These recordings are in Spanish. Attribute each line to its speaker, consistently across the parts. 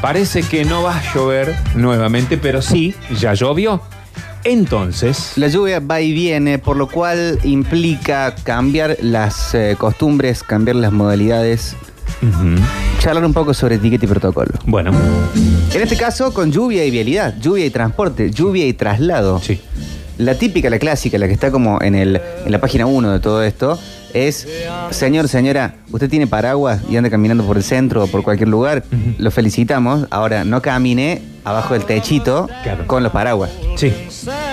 Speaker 1: parece que no va a llover nuevamente, pero sí, ya llovió. Entonces,
Speaker 2: La lluvia va y viene, por lo cual implica cambiar las eh, costumbres, cambiar las modalidades,
Speaker 1: ujú,
Speaker 2: charlar un poco sobre etiqueta y protocolo.
Speaker 1: bueno,
Speaker 2: En este caso, con lluvia y vialidad, lluvia y transporte, lluvia y traslado.
Speaker 1: sí.
Speaker 2: La típica, la clásica, la que está como en, el, en la página 1 de todo esto, es, señor, señora, usted tiene paraguas y anda caminando por el centro o por cualquier lugar, lo felicitamos. Ahora, no camine abajo del techito
Speaker 1: Claro.
Speaker 2: con los paraguas.
Speaker 1: Sí.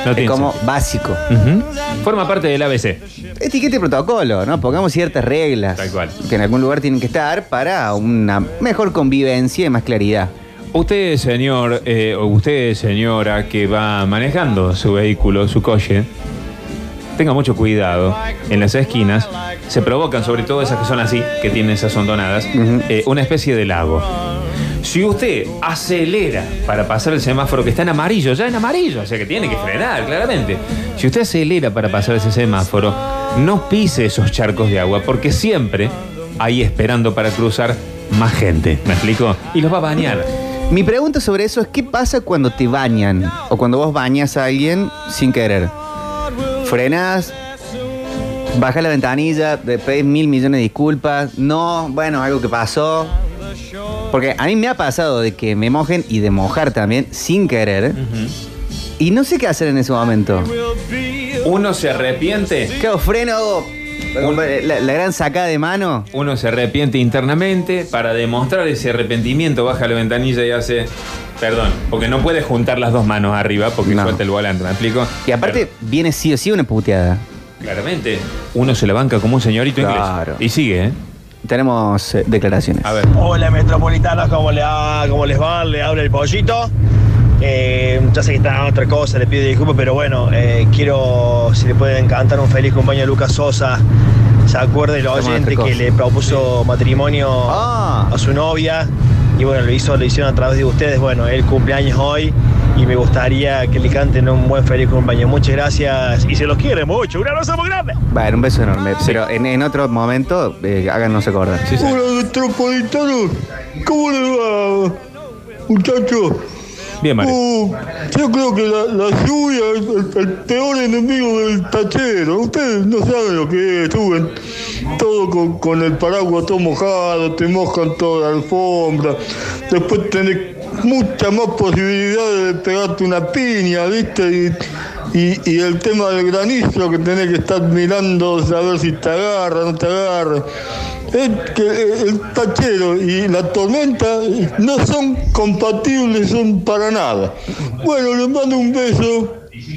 Speaker 1: No
Speaker 2: es
Speaker 1: tiene
Speaker 2: como
Speaker 1: sentido.
Speaker 2: básico.
Speaker 1: Ujú. Forma parte del ABC.
Speaker 2: Etiqueta y protocolo, ¿no? Pongamos ciertas reglas
Speaker 1: Tal cual.
Speaker 2: que en algún lugar tienen que estar para una mejor convivencia y más claridad.
Speaker 1: Usted, señor, eh, o usted, señora, que va manejando su vehículo, su coche, tenga mucho cuidado. En las esquinas se provocan, sobre todo esas que son así, que tienen esas hondonadas, eh, una especie de lago. Si usted acelera para pasar el semáforo que está en amarillo, ya en amarillo, o sea que tiene que frenar, claramente. Si usted acelera para pasar ese semáforo, no pise esos charcos de agua, porque siempre hay esperando para cruzar más gente. ¿Me explico? Y los va a bañar.
Speaker 2: Mi pregunta sobre eso es, ¿qué pasa cuando te bañan? O cuando vos bañas a alguien sin querer. Frenas, baja la ventanilla, te pedís mil millones de disculpas. No, bueno, algo que pasó. Porque a mí me ha pasado de que me mojen y de mojar también sin querer. Y no sé qué hacer en ese momento.
Speaker 1: Uno se arrepiente,
Speaker 2: ¿Qué hago? freno? hago La, la gran sacada de mano.
Speaker 1: uno se arrepiente internamente para demostrar ese arrepentimiento, baja la ventanilla y hace, perdón, porque no puede juntar las dos manos arriba porque
Speaker 2: No.
Speaker 1: suelta el volante, ¿me explico?
Speaker 2: Y aparte, viene sí o sí una puteada.
Speaker 1: Claramente, uno se la banca como un señorito
Speaker 2: Claro.
Speaker 1: inglés. Y sigue, ¿eh?
Speaker 2: Tenemos eh, declaraciones.
Speaker 1: A ver.
Speaker 3: Hola metropolitanos, ¿cómo, le va? ¿cómo les va? Le habla el pollito. Eh, ya sé que están en otra cosa, le pido disculpas, pero bueno, eh, quiero, si le pueden cantar un feliz cumpleaños a Lucas Sosa. ¿Se acuerda el oyente que le propuso matrimonio
Speaker 2: Ah.
Speaker 3: a su novia? Y bueno, lo hizo, lo hicieron a través de ustedes. Bueno, él cumpleaños hoy y me gustaría que le canten un buen feliz cumpleaños. Muchas gracias y se los quiere mucho. Un abrazo muy grande.
Speaker 2: Bueno, un beso enorme. Pero en, en otro momento, eh, háganos acordar.
Speaker 1: Sí, sí.
Speaker 4: Hola, metropolitano. ¿Cómo le va, muchachos? Uh, yo creo que la, lluvia es el, peor enemigo del tachero. Ustedes no saben lo que es. Suben todo con, el paraguas todo mojado, te mojan toda la alfombra. Después tenés muchas más posibilidades de pegarte una piña, ¿viste? Y el tema del granizo que tenés que estar mirando a ver si te agarra, no te agarra. Es que el tachero y la tormenta no son compatibles, son para nada. Bueno, les mando un beso.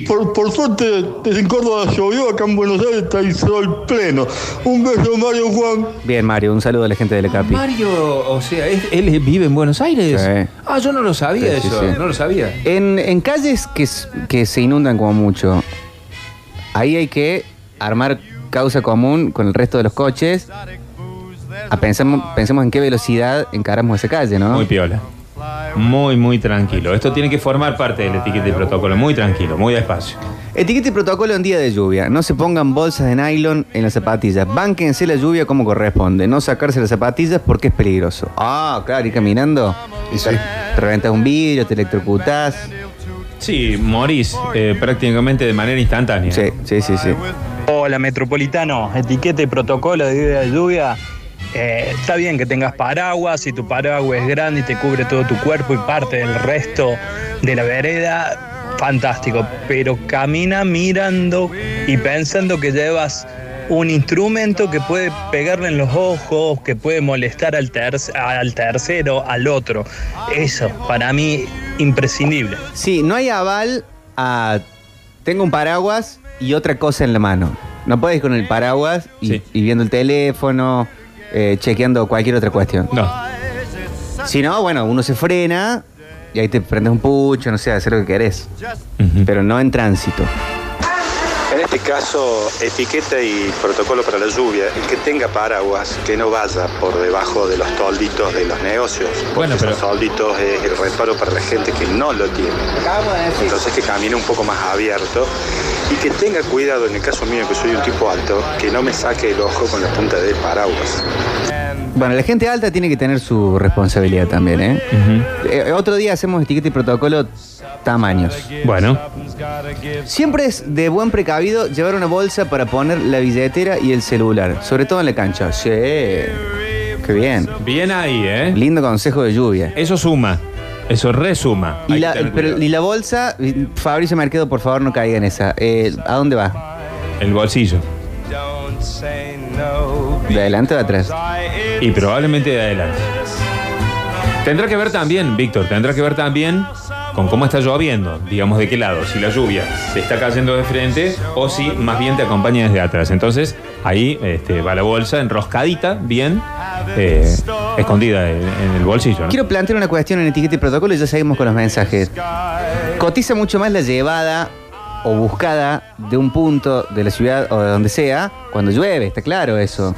Speaker 4: Por, por suerte, en Córdoba llovió, acá en Buenos Aires está el sol pleno. Un beso, Mario Juan.
Speaker 2: Bien, Mario, un saludo a la gente de Lecapi.
Speaker 1: Mario, o sea, ¿es- él vive en Buenos Aires.
Speaker 2: Sí.
Speaker 1: Ah, yo no lo sabía
Speaker 2: Sí, sí,
Speaker 1: eso,
Speaker 2: sí.
Speaker 1: no lo sabía.
Speaker 2: En, en calles que, s- que se inundan como mucho, ahí hay que armar causa común con el resto de los coches. A pensemos, pensemos en qué velocidad encaramos esa calle, ¿no?
Speaker 1: Muy piola. Muy, muy tranquilo. Esto tiene que formar parte del etiquete y protocolo. Muy tranquilo, muy despacio.
Speaker 2: Etiqueta y protocolo en día de lluvia. No se pongan bolsas de nylon en las zapatillas. Bánquense la lluvia como corresponde. No sacarse las zapatillas porque es peligroso. Ah, claro, ir caminando.
Speaker 5: Y sí.
Speaker 2: Te reventas un vidrio, te electrocutás.
Speaker 1: Sí, morís eh, prácticamente de manera instantánea.
Speaker 2: Sí, sí, sí, sí.
Speaker 6: Hola Metropolitano, etiqueta y protocolo de día de lluvia. Eh, está bien que tengas paraguas y tu paraguas es grande y te cubre todo tu cuerpo y parte del resto de la vereda, fantástico. Pero camina mirando y pensando que llevas un instrumento que puede pegarle en los ojos, que puede molestar al, al tercero, al otro. Eso, para mí, imprescindible.
Speaker 2: Sí, no hay aval a tengo un paraguas y otra cosa en la mano. No puedes ir con el paraguas y,
Speaker 1: Sí.
Speaker 2: y viendo el teléfono, eh, chequeando cualquier otra cuestión.
Speaker 1: No.
Speaker 2: Si no, bueno, uno se frena y ahí te prendes un pucho, no sé, hacer lo que querés. Pero no en tránsito.
Speaker 7: En este caso, etiqueta y protocolo para la lluvia. El que tenga paraguas, que no vaya por debajo de los tolditos de los negocios. porque
Speaker 1: Bueno, pero-
Speaker 7: esos tolditos es el reparo para la gente que no lo tiene. Entonces que camine un poco más abierto y que tenga cuidado, en el caso mío que soy un tipo alto, que no me saque el ojo con la punta del paraguas.
Speaker 2: Bueno, la gente alta tiene que tener su responsabilidad también, ¿eh?
Speaker 1: Ujú.
Speaker 2: Eh, otro día hacemos etiqueta y protocolo tamaños.
Speaker 1: Bueno,
Speaker 2: Siempre es de buen precavido llevar una bolsa para poner la billetera y el celular, sobre todo en la cancha. Sí, qué bien.
Speaker 1: bien ahí, ¿eh?
Speaker 2: Lindo consejo de lluvia.
Speaker 1: Eso suma. Eso resuma.
Speaker 2: Y la,
Speaker 1: que tener
Speaker 2: pero-
Speaker 1: cuidado.
Speaker 2: y la bolsa, Fabricio Mercado, por favor, no caiga en esa. Eh, ¿A dónde va?
Speaker 1: El bolsillo.
Speaker 2: ¿De adelante o de atrás?
Speaker 1: Y probablemente de adelante. Tendrá que ver también, Víctor, tendrá que ver también con cómo está lloviendo, digamos de qué lado, si la lluvia te está cayendo de frente o si más bien te acompaña desde atrás. Entonces ahí este, va la bolsa enroscadita, bien, eh, escondida en, en el bolsillo. ¿no?
Speaker 2: Quiero plantear una cuestión en etiqueta y protocolo y ya seguimos con los mensajes. Cotiza mucho más la llevada o buscada de un punto de la ciudad o de donde sea cuando llueve, está claro eso.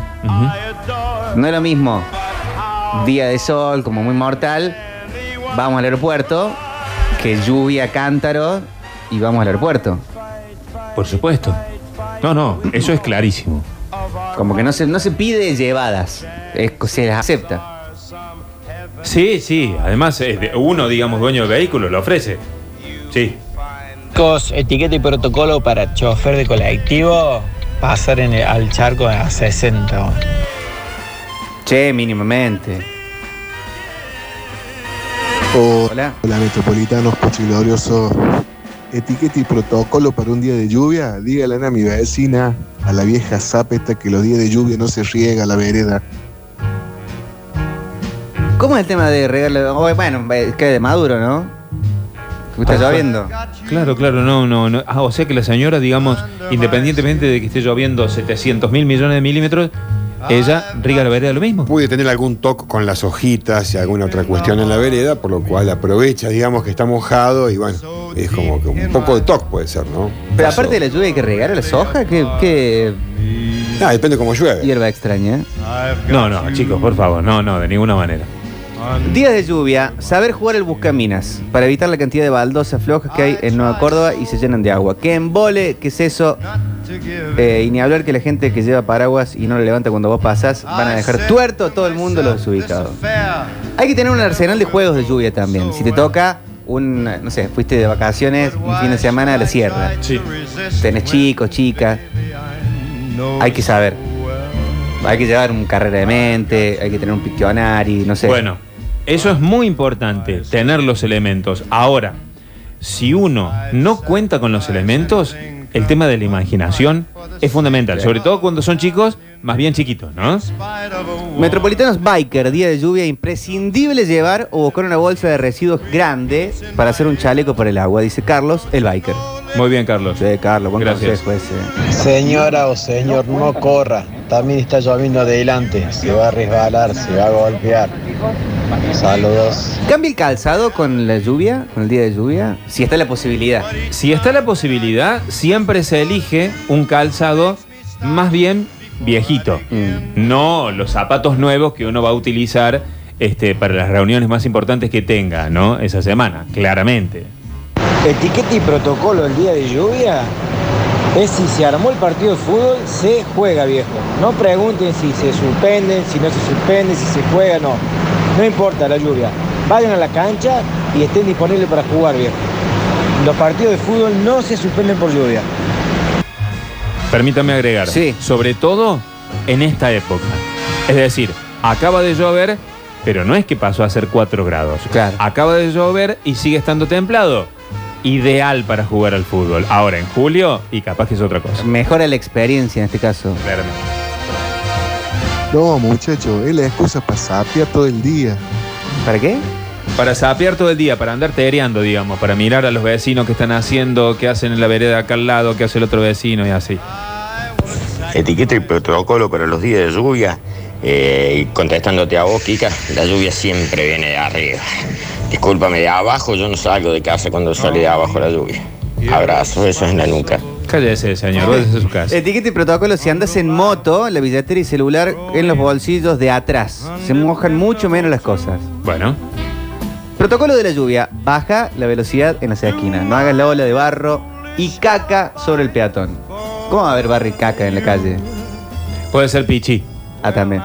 Speaker 2: No es lo mismo día de sol como muy mortal, vamos al aeropuerto, que lluvia, cántaro y vamos al aeropuerto.
Speaker 1: Por supuesto. No, no, eso es clarísimo.
Speaker 2: Como que no se, no se pide llevadas, es- se las acepta.
Speaker 1: Sí, sí, además es de- uno, digamos, dueño del vehículo, lo ofrece. Sí.
Speaker 5: Chicos, etiqueta y protocolo para chofer de colectivo, pasar en el- al charco a 60.
Speaker 2: Che, mínimamente. Hola.
Speaker 8: Hola metropolitanos, Glorioso. Etiqueta y protocolo para un día de lluvia. Dígale a mi vecina, a la vieja zapeta, que los días de lluvia no se riega la vereda.
Speaker 2: ¿Cómo es el tema de regalo? Oh, bueno, eh, que de Maduro, ¿no? Que Está
Speaker 1: Ajá.
Speaker 2: lloviendo.
Speaker 1: Claro, claro, no, no, no. Ah, o sea que la señora, digamos, independientemente de que esté lloviendo 700 mil millones de milímetros, ella riega la vereda lo mismo.
Speaker 9: Puede tener algún toque con las hojitas y alguna otra cuestión en la vereda, por lo cual aprovecha, digamos, que está mojado y bueno, es como que un poco de toque puede ser, ¿no?
Speaker 2: Pero
Speaker 9: Paso.
Speaker 2: aparte de la lluvia hay que regar a las hojas, ¿qué, qué
Speaker 9: Ah, depende cómo llueve.
Speaker 2: hierba extraña?
Speaker 1: No, no, chicos, por favor, no, no, de ninguna manera.
Speaker 2: Días de lluvia, saber jugar el buscaminas para evitar la cantidad de baldosas flojas que hay en Nueva Córdoba y se llenan de agua. ¿Qué embole? ¿Qué es eso? Eh, y ni hablar que la gente que lleva paraguas y no lo levanta cuando vos pasás van a dejar tuerto a todo el mundo los desubicados. Hay que tener un arsenal de juegos de lluvia también. Si te toca un, no sé, fuiste de vacaciones un fin de semana a la sierra.
Speaker 1: Sí.
Speaker 2: Tenés chicos, chicas. Hay que saber. Hay que llevar un carrera de mente, hay que tener un piccionari, no sé.
Speaker 1: Bueno, eso es muy importante, tener los elementos. Ahora, si uno no cuenta con los elementos, el tema de la imaginación es fundamental, sobre todo cuando son chicos más bien chiquitos, ¿no?
Speaker 2: Metropolitanos Biker, día de lluvia, imprescindible llevar o buscar una bolsa de residuos grande para hacer un chaleco para el agua, dice Carlos, el Biker.
Speaker 1: Muy bien, Carlos.
Speaker 2: Sí, Carlos, buen
Speaker 1: Gracias.
Speaker 2: consejo ese.
Speaker 5: Señora o señor, no corra. También está lloviendo adelante. Se va a resbalar, se va a golpear. Saludos.
Speaker 2: ¿Cambia el calzado con la lluvia, con el día de lluvia? Si está la posibilidad.
Speaker 1: Si está la posibilidad, siempre se elige un calzado más bien viejito.
Speaker 2: Mm.
Speaker 1: No los zapatos nuevos que uno va a utilizar este, para las reuniones más importantes que tenga, ¿no? Esa semana, claramente.
Speaker 5: Etiqueta y protocolo el día de lluvia es si se armó el partido de fútbol, se juega viejo. No pregunten si se suspenden, si no se suspende, si se juega, no. No importa la lluvia. Vayan a la cancha y estén disponibles para jugar viejo. Los partidos de fútbol no se suspenden por lluvia.
Speaker 1: Permítame agregar,
Speaker 2: Sí.
Speaker 1: sobre todo en esta época. Es decir, acaba de llover, pero no es que pasó a ser 4 grados.
Speaker 2: Claro.
Speaker 1: Acaba de llover y sigue estando templado. Ideal para jugar al fútbol. Ahora en julio y capaz que es otra cosa.
Speaker 2: Mejora la experiencia en este caso.
Speaker 1: Claramente.
Speaker 8: No, muchacho, es la excusa para sapear todo el día.
Speaker 2: ¿Para qué?
Speaker 1: Para sapear todo el día, para andar tereando, digamos, para mirar a los vecinos que están haciendo, qué hacen en la vereda acá al lado, qué hace el otro vecino y así.
Speaker 10: Etiqueta y protocolo para los días de lluvia. Eh, y contestándote a vos, Kika, la lluvia siempre viene de arriba. Discúlpame, de abajo yo no salgo de casa cuando sale de abajo la lluvia. Abrazo, eso es en la nuca.
Speaker 1: Cállese, señor, váyase a su casa.
Speaker 2: Etiqueta y protocolo, si andas en moto, la billetera y celular en los bolsillos de atrás. Se mojan mucho menos las cosas.
Speaker 1: Bueno,
Speaker 2: Protocolo de la lluvia, baja la velocidad en las esquinas. No hagas la ola de barro y caca sobre el peatón. ¿Cómo va a haber barro y caca en la calle?
Speaker 1: puede ser pichi.
Speaker 2: Ah, también.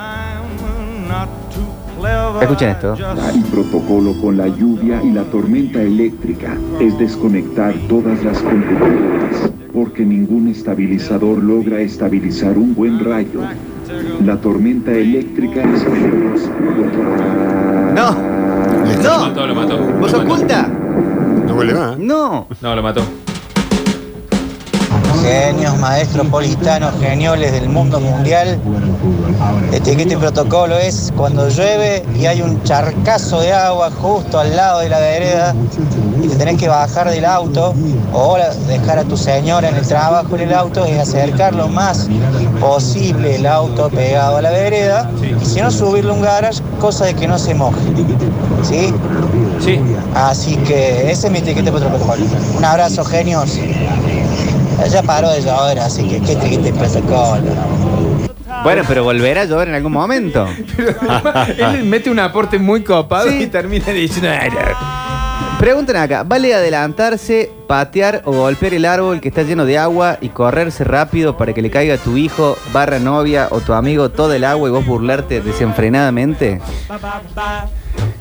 Speaker 2: Escuchen esto.
Speaker 11: El protocolo con la lluvia y la tormenta eléctrica es desconectar todas las computadoras, porque ningún estabilizador logra estabilizar un buen rayo. La tormenta eléctrica es peligrosa.
Speaker 2: No.
Speaker 1: Lo
Speaker 2: No.
Speaker 1: mató, lo mató.
Speaker 2: ¿Vos oculta?
Speaker 9: No vuelve más.
Speaker 2: No.
Speaker 1: No, lo mató.
Speaker 12: Genios, maestros politanos, genioles del mundo mundial. Etiqueta y protocolo es cuando llueve y hay un charcazo de agua justo al lado de la vereda y te tenés que bajar del auto o dejar a tu señora en el trabajo en el auto y acercar lo más posible el auto pegado a la vereda y si no subirle un garage, cosa de que no se moje. ¿Sí?
Speaker 1: Sí.
Speaker 12: Así que ese es mi etiqueta y protocolo. Un abrazo, genios. Ya paró de llover, así que qué etiqueta y protocolo.
Speaker 2: Bueno, pero volverá a llover en algún momento.
Speaker 1: Él mete un aporte muy copado
Speaker 2: Sí.
Speaker 1: y termina diciendo.
Speaker 2: Preguntan acá, ¿vale adelantarse, patear o golpear el árbol que está lleno de agua y correrse rápido para que le caiga a tu hijo, barra novia o tu amigo todo el agua y vos burlarte desenfrenadamente?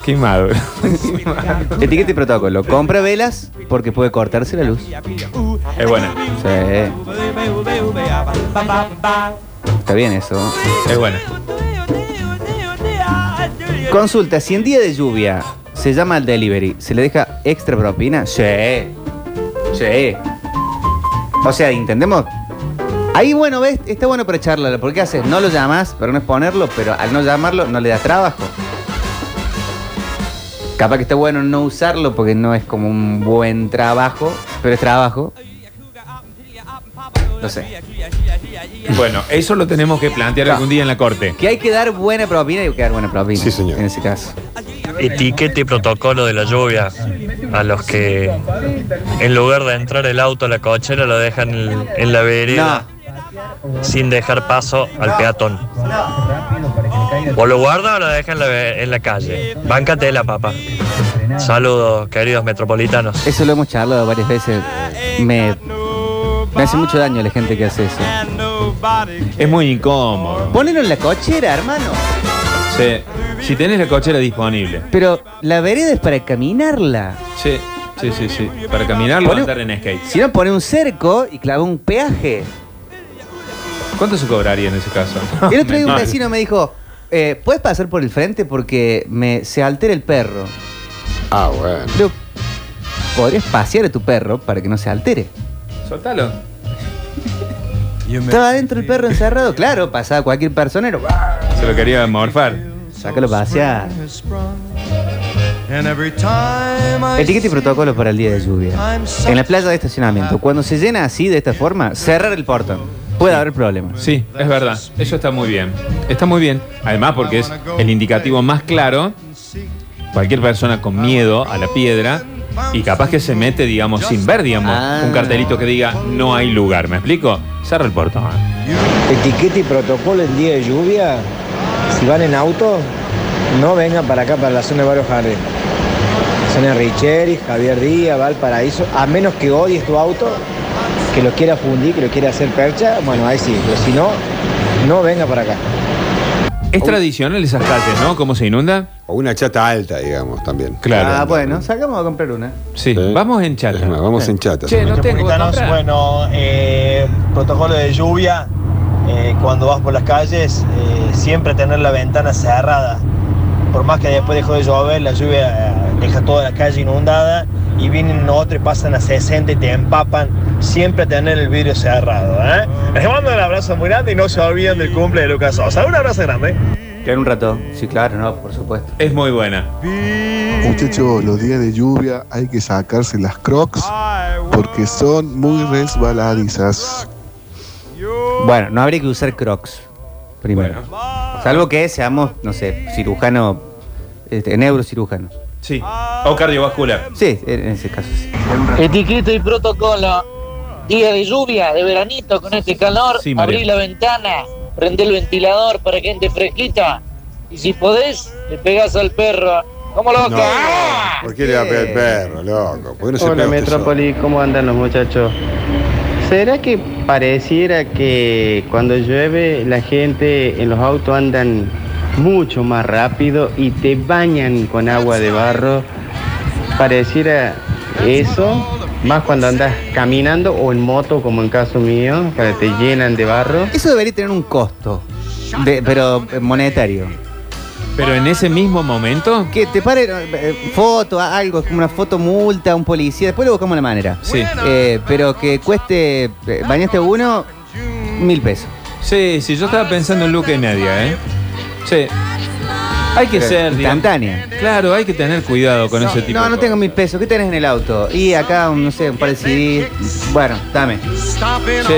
Speaker 1: Qué maduro.
Speaker 2: Etiqueta y protocolo. Compra velas porque puede cortarse la luz.
Speaker 1: Es buena.
Speaker 2: Sí. Está bien eso.
Speaker 1: Es buena.
Speaker 2: Consulta, si en día de lluvia se llama al delivery, ¿se le deja extra propina? Sí. Sí. O sea, ¿entendemos? Ahí, bueno, ves, está bueno para charlarlo. ¿Por qué haces? No lo llamas, pero no es ponerlo, pero al no llamarlo no le das trabajo. Capaz que está bueno no usarlo porque no es como un buen trabajo, pero es trabajo. No sé.
Speaker 1: Bueno, eso lo tenemos que plantear algún día en la corte.
Speaker 2: Que hay que dar buena propina y hay que dar buena propina.
Speaker 9: Sí, señor.
Speaker 2: En ese caso.
Speaker 6: Etiqueta y protocolo de la lluvia a los que en lugar de entrar el auto a la cochera lo dejan en, en la vereda sin dejar paso al peatón. O lo guarda o lo deja en la, en la calle. Báncate la papa. Saludos, queridos metropolitanos.
Speaker 2: Eso lo hemos charlado varias veces. Me, me hace mucho daño la gente que hace eso.
Speaker 1: Es muy incómodo.
Speaker 2: Ponelo en la cochera, hermano.
Speaker 1: Sí. Si tenés la cochera disponible.
Speaker 2: Pero la vereda es para caminarla.
Speaker 1: Sí, sí, sí, sí. Para caminarlo
Speaker 2: Pone-
Speaker 1: andar en skate.
Speaker 2: Si no, pone un cerco y clava un peaje.
Speaker 1: ¿Cuánto se cobraría en ese caso?
Speaker 2: El otro día un vecino me dijo, eh, ¿puedes pasar por el frente porque me, se altera el perro?
Speaker 9: Ah, bueno.
Speaker 2: Pero, ¿podrías pasear a tu perro para que no se altere?
Speaker 1: Soltalo.
Speaker 2: Estaba dentro el perro encerrado, claro, pasaba cualquier personero.
Speaker 1: Se lo quería morfar.
Speaker 2: Sácalo a pasear. Etiqueta y protocolo para el día de lluvia. En la playa de estacionamiento, cuando se llena así, de esta forma, cerrar el portón. Puede haber problemas.
Speaker 1: Sí, es verdad. Eso está muy bien. Está muy bien. Además, porque es el indicativo más claro. Cualquier persona con miedo a la piedra y capaz que se mete, digamos, sin ver, digamos,
Speaker 2: Ah.
Speaker 1: un cartelito que diga no hay lugar. ¿Me explico? Cerra el portón.
Speaker 5: Etiqueta y protocolo en día de lluvia. Si van en auto, no vengan para acá, para la zona de Barrio Jardín. Zona Richeri, Javier Díaz, Valparaíso. A menos que odies tu auto, que lo quiera fundir, que lo quiera hacer percha, bueno, ahí sí. Pero si no, no venga para acá.
Speaker 1: Es tradicional esas calles, ¿no? ¿Cómo se inunda?
Speaker 9: O una chata alta, digamos, también.
Speaker 1: Claro.
Speaker 2: Ah, bueno, sacamos a comprar una.
Speaker 1: Sí, vamos en chata.
Speaker 9: Más, vamos en chata.
Speaker 1: Che, no tengo
Speaker 3: bueno, eh, protocolo de lluvia, eh, cuando vas por las calles, eh, siempre tener la ventana cerrada. Por más que después dejó de llover, la lluvia deja toda la calle inundada y vienen otros y pasan a 60 y te empapan. Siempre tener el vidrio cerrado. ¿eh? Les mando un abrazo muy grande y no se olviden del cumple de Lucas Sosa. Un abrazo grande.
Speaker 2: En un rato. Sí, claro, no, por supuesto.
Speaker 1: Es muy buena.
Speaker 8: Muchachos, los días de lluvia hay que sacarse las crocs porque son muy resbaladizas.
Speaker 2: Bueno, no habría que usar crocs. Primero. Salvo que seamos, no sé, cirujano, este, neurocirujano.
Speaker 1: Sí. O cardiovascular.
Speaker 2: Sí, en ese caso sí.
Speaker 13: Etiqueta y protocolo. Día de lluvia, de veranito, con este calor,
Speaker 1: Sí, María.
Speaker 13: abrí la ventana, prende el ventilador para que entre fresquita. Y si podés, le pegás al perro. ¿Cómo lo
Speaker 9: No, ¿Por qué le va a pegar el perro, loco? ¿Por qué no se
Speaker 14: Hola
Speaker 9: pega solo?
Speaker 14: Metrópoli, ¿cómo andan los muchachos? ¿Será que pareciera que cuando llueve la gente en los autos andan mucho más rápido y te bañan con agua de barro. Pareciera eso, más cuando andas caminando o en moto, como en caso mío, que te llenan de barro.
Speaker 2: Eso debería tener un costo, de- pero eh, monetario.
Speaker 1: Pero en ese mismo momento.
Speaker 2: Que te pare eh, foto, a- algo, como una foto multa, un policía, después le buscamos la manera.
Speaker 1: Sí.
Speaker 2: Eh, pero que cueste, eh, bañaste uno, mil pesos.
Speaker 1: Sí, sí, yo estaba pensando en Luca y media, ¿eh? Sí. Hay que ser. digamos-
Speaker 2: instantánea.
Speaker 1: Claro, hay que tener cuidado con ese tipo
Speaker 2: No,
Speaker 1: de
Speaker 2: no tengo mil pesos. ¿Qué tenés en el auto? Y acá, un, no sé, un par de CDs. Bueno, dame.
Speaker 1: Sí.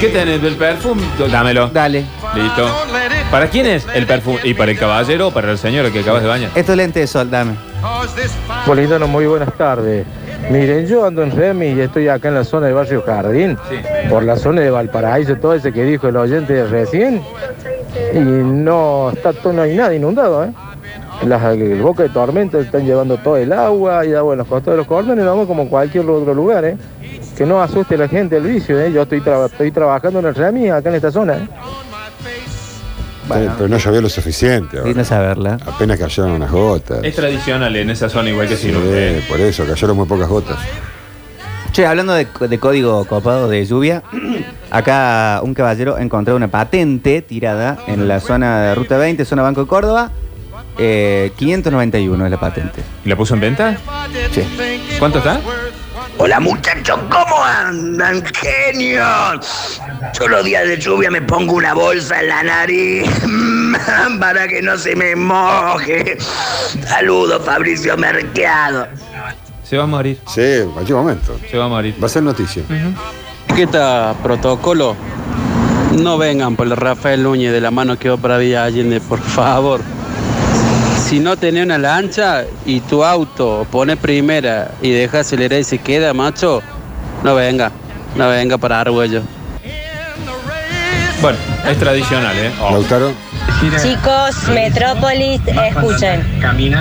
Speaker 1: ¿Qué tenés? ¿El perfume? Dámelo.
Speaker 2: Dale.
Speaker 1: Listo. ¿Para quién es el perfume? ¿Y para el caballero o para el señor que acabas de bañar?
Speaker 2: Estos lentes de sol, dame.
Speaker 15: Politano, muy buenas tardes. Miren, yo ando en Remi y estoy acá en la zona del barrio Jardín, por la zona de Valparaíso, todo ese que dijo el oyente de recién, y no está todo, no hay nada inundado, ¿eh? Las, el boca de tormenta están llevando todo el agua y agua en los costados de los cordones, vamos como cualquier otro lugar, ¿eh? Que no asuste a la gente el vicio, ¿eh? Yo estoy, estoy trabajando en el Remi acá en esta zona, ¿eh?
Speaker 9: Eh, pero no llovió lo suficiente. ahora.
Speaker 2: Lindo saberla.
Speaker 9: Apenas cayeron unas gotas.
Speaker 1: Es tradicional en esa zona, igual que si no.
Speaker 9: Sí, por eso, cayeron muy pocas gotas.
Speaker 2: Che, hablando de, de código copado de lluvia, acá un caballero encontró una patente tirada en la zona de Ruta 20, zona Banco de Córdoba. Eh, 591 es la patente.
Speaker 1: ¿Y la puso en venta?
Speaker 2: Sí.
Speaker 1: ¿Cuánto está?
Speaker 16: Hola muchachos, ¿cómo andan? Genios. Yo los días de lluvia me pongo una bolsa en la nariz para que no se me moje. Saludos, Fabricio Mercado.
Speaker 1: Se va a morir.
Speaker 9: Sí, en cualquier momento.
Speaker 1: Se va a morir.
Speaker 9: Va a ser noticia.
Speaker 17: Etiqueta protocolo. No vengan por el Rafael Núñez de la mano que va para Villa Allende, por favor. Si no tenés una lancha y tu auto pone primera y deja acelerar y se queda, macho, no venga. No venga para Argüello.
Speaker 1: Bueno, es tradicional, ¿eh?
Speaker 9: Lautaro.
Speaker 18: Chicos, Metrópolis, escuchen.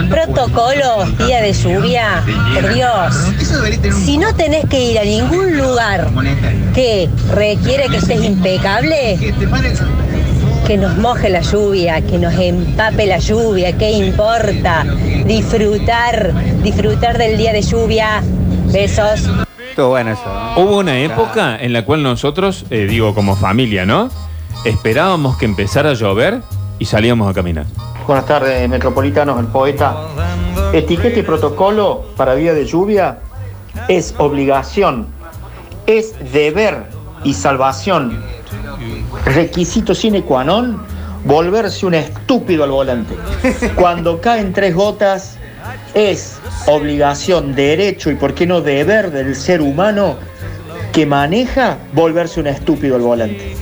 Speaker 18: Protocolo, día de lluvia, por Dios. Si no tenés que ir a ningún lugar que requiere que estés impecable, que nos moje la lluvia, que nos empape la lluvia, ¿qué importa? Disfrutar, disfrutar del día de lluvia. Besos.
Speaker 2: Estuvo bueno eso. ¿no?
Speaker 1: Hubo una época en la cual nosotros, eh, digo como familia, ¿no? Esperábamos que empezara a llover y salíamos a caminar.
Speaker 19: Buenas tardes, metropolitanos, el poeta. Etiqueta y protocolo para día de lluvia es obligación, es deber y salvación. Requisito sine qua non, volverse un estúpido al volante. Cuando caen tres gotas, es obligación, derecho y por qué no deber del ser humano que maneja volverse un estúpido al volante.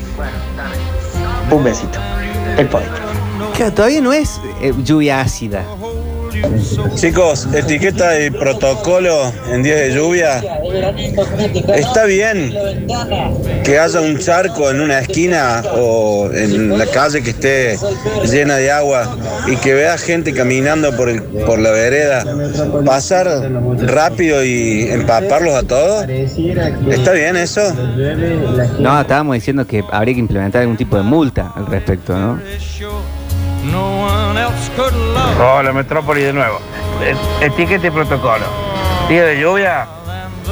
Speaker 19: Un besito. El poeta.
Speaker 2: Claro, todavía no es eh, lluvia ácida.
Speaker 20: Chicos, etiqueta y protocolo en días de lluvia. Está bien que haya un charco en una esquina o en la calle que esté llena de agua y que vea gente caminando por, el, por la vereda. Pasar rápido y empaparlos a todos. ¿Está bien eso?
Speaker 2: No, estábamos diciendo que habría que implementar algún tipo de multa al respecto, ¿no?
Speaker 21: Hola, Metrópoli de nuevo. E- Etiqueta y protocolo. Día de lluvia,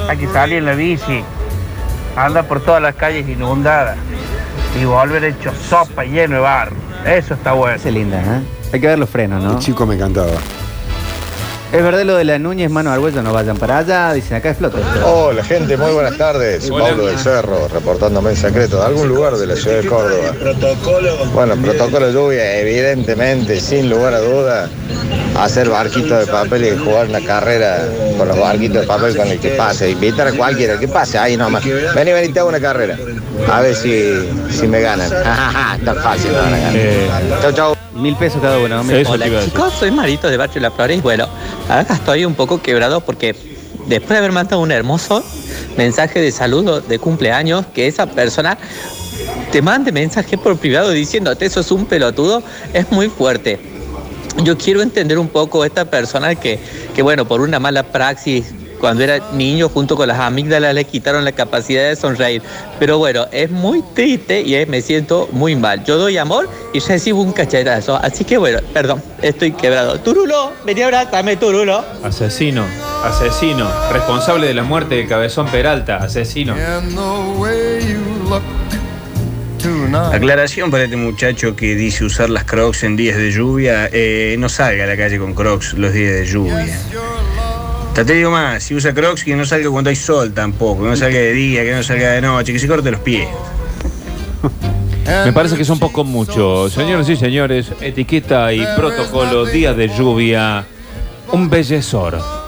Speaker 21: hay que salir en la bici, anda por todas las calles inundadas y volver hecho sopa y lleno de barro. Eso está bueno.
Speaker 2: Esa es linda, ¿eh? Hay que ver los frenos, ¿no?
Speaker 9: El chico me encantaba.
Speaker 2: Es verdad lo de la Núñez, mano Arguello, no vayan para allá, dicen acá explota.
Speaker 22: Hola gente, muy buenas tardes.
Speaker 1: Hola.
Speaker 22: Pablo del Cerro, reportándome en secreto de algún lugar de la ciudad de Córdoba. Bueno, protocolo de lluvia, evidentemente, sin lugar a duda, hacer barquitos de papel y jugar una carrera con los barquitos de papel con el que pase. Invitar a cualquiera, que pase, ahí nomás. Vení, vení, te hago una carrera. A ver si, si me ganan. Tan fácil, me van a ganar. Chau, chau.
Speaker 2: Mil pesos cada uno. mil-
Speaker 23: Hola chicos, soy Marito de Barrio La Flores y bueno, acá estoy un poco quebrado porque después de haber mandado un hermoso mensaje de saludo de cumpleaños, que esa persona te mande mensaje por privado diciéndote eso es un pelotudo, es muy fuerte. Yo quiero entender un poco esta persona que, que bueno, por una mala praxis cuando era niño junto con las amígdalas le quitaron la capacidad de sonreír. Pero bueno, es muy triste y me siento muy mal. Yo doy amor y recibo un cachetazo. Así que bueno, perdón, estoy quebrado. Turulo, vení abrázame, Turulo.
Speaker 1: Asesino, asesino, responsable de la muerte de Cabezón Peralta, asesino.
Speaker 20: Aclaración para este muchacho que dice usar las crocs en días de lluvia. eh, no salga a la calle con crocs los días de lluvia. Te digo más, si usa crocs que no salga cuando hay sol tampoco, que no salga de día, que no salga de noche, que se corte los pies.
Speaker 1: Me parece que es un poco mucho. Señoras y señores, etiqueta y protocolo, día de lluvia, un bellezor.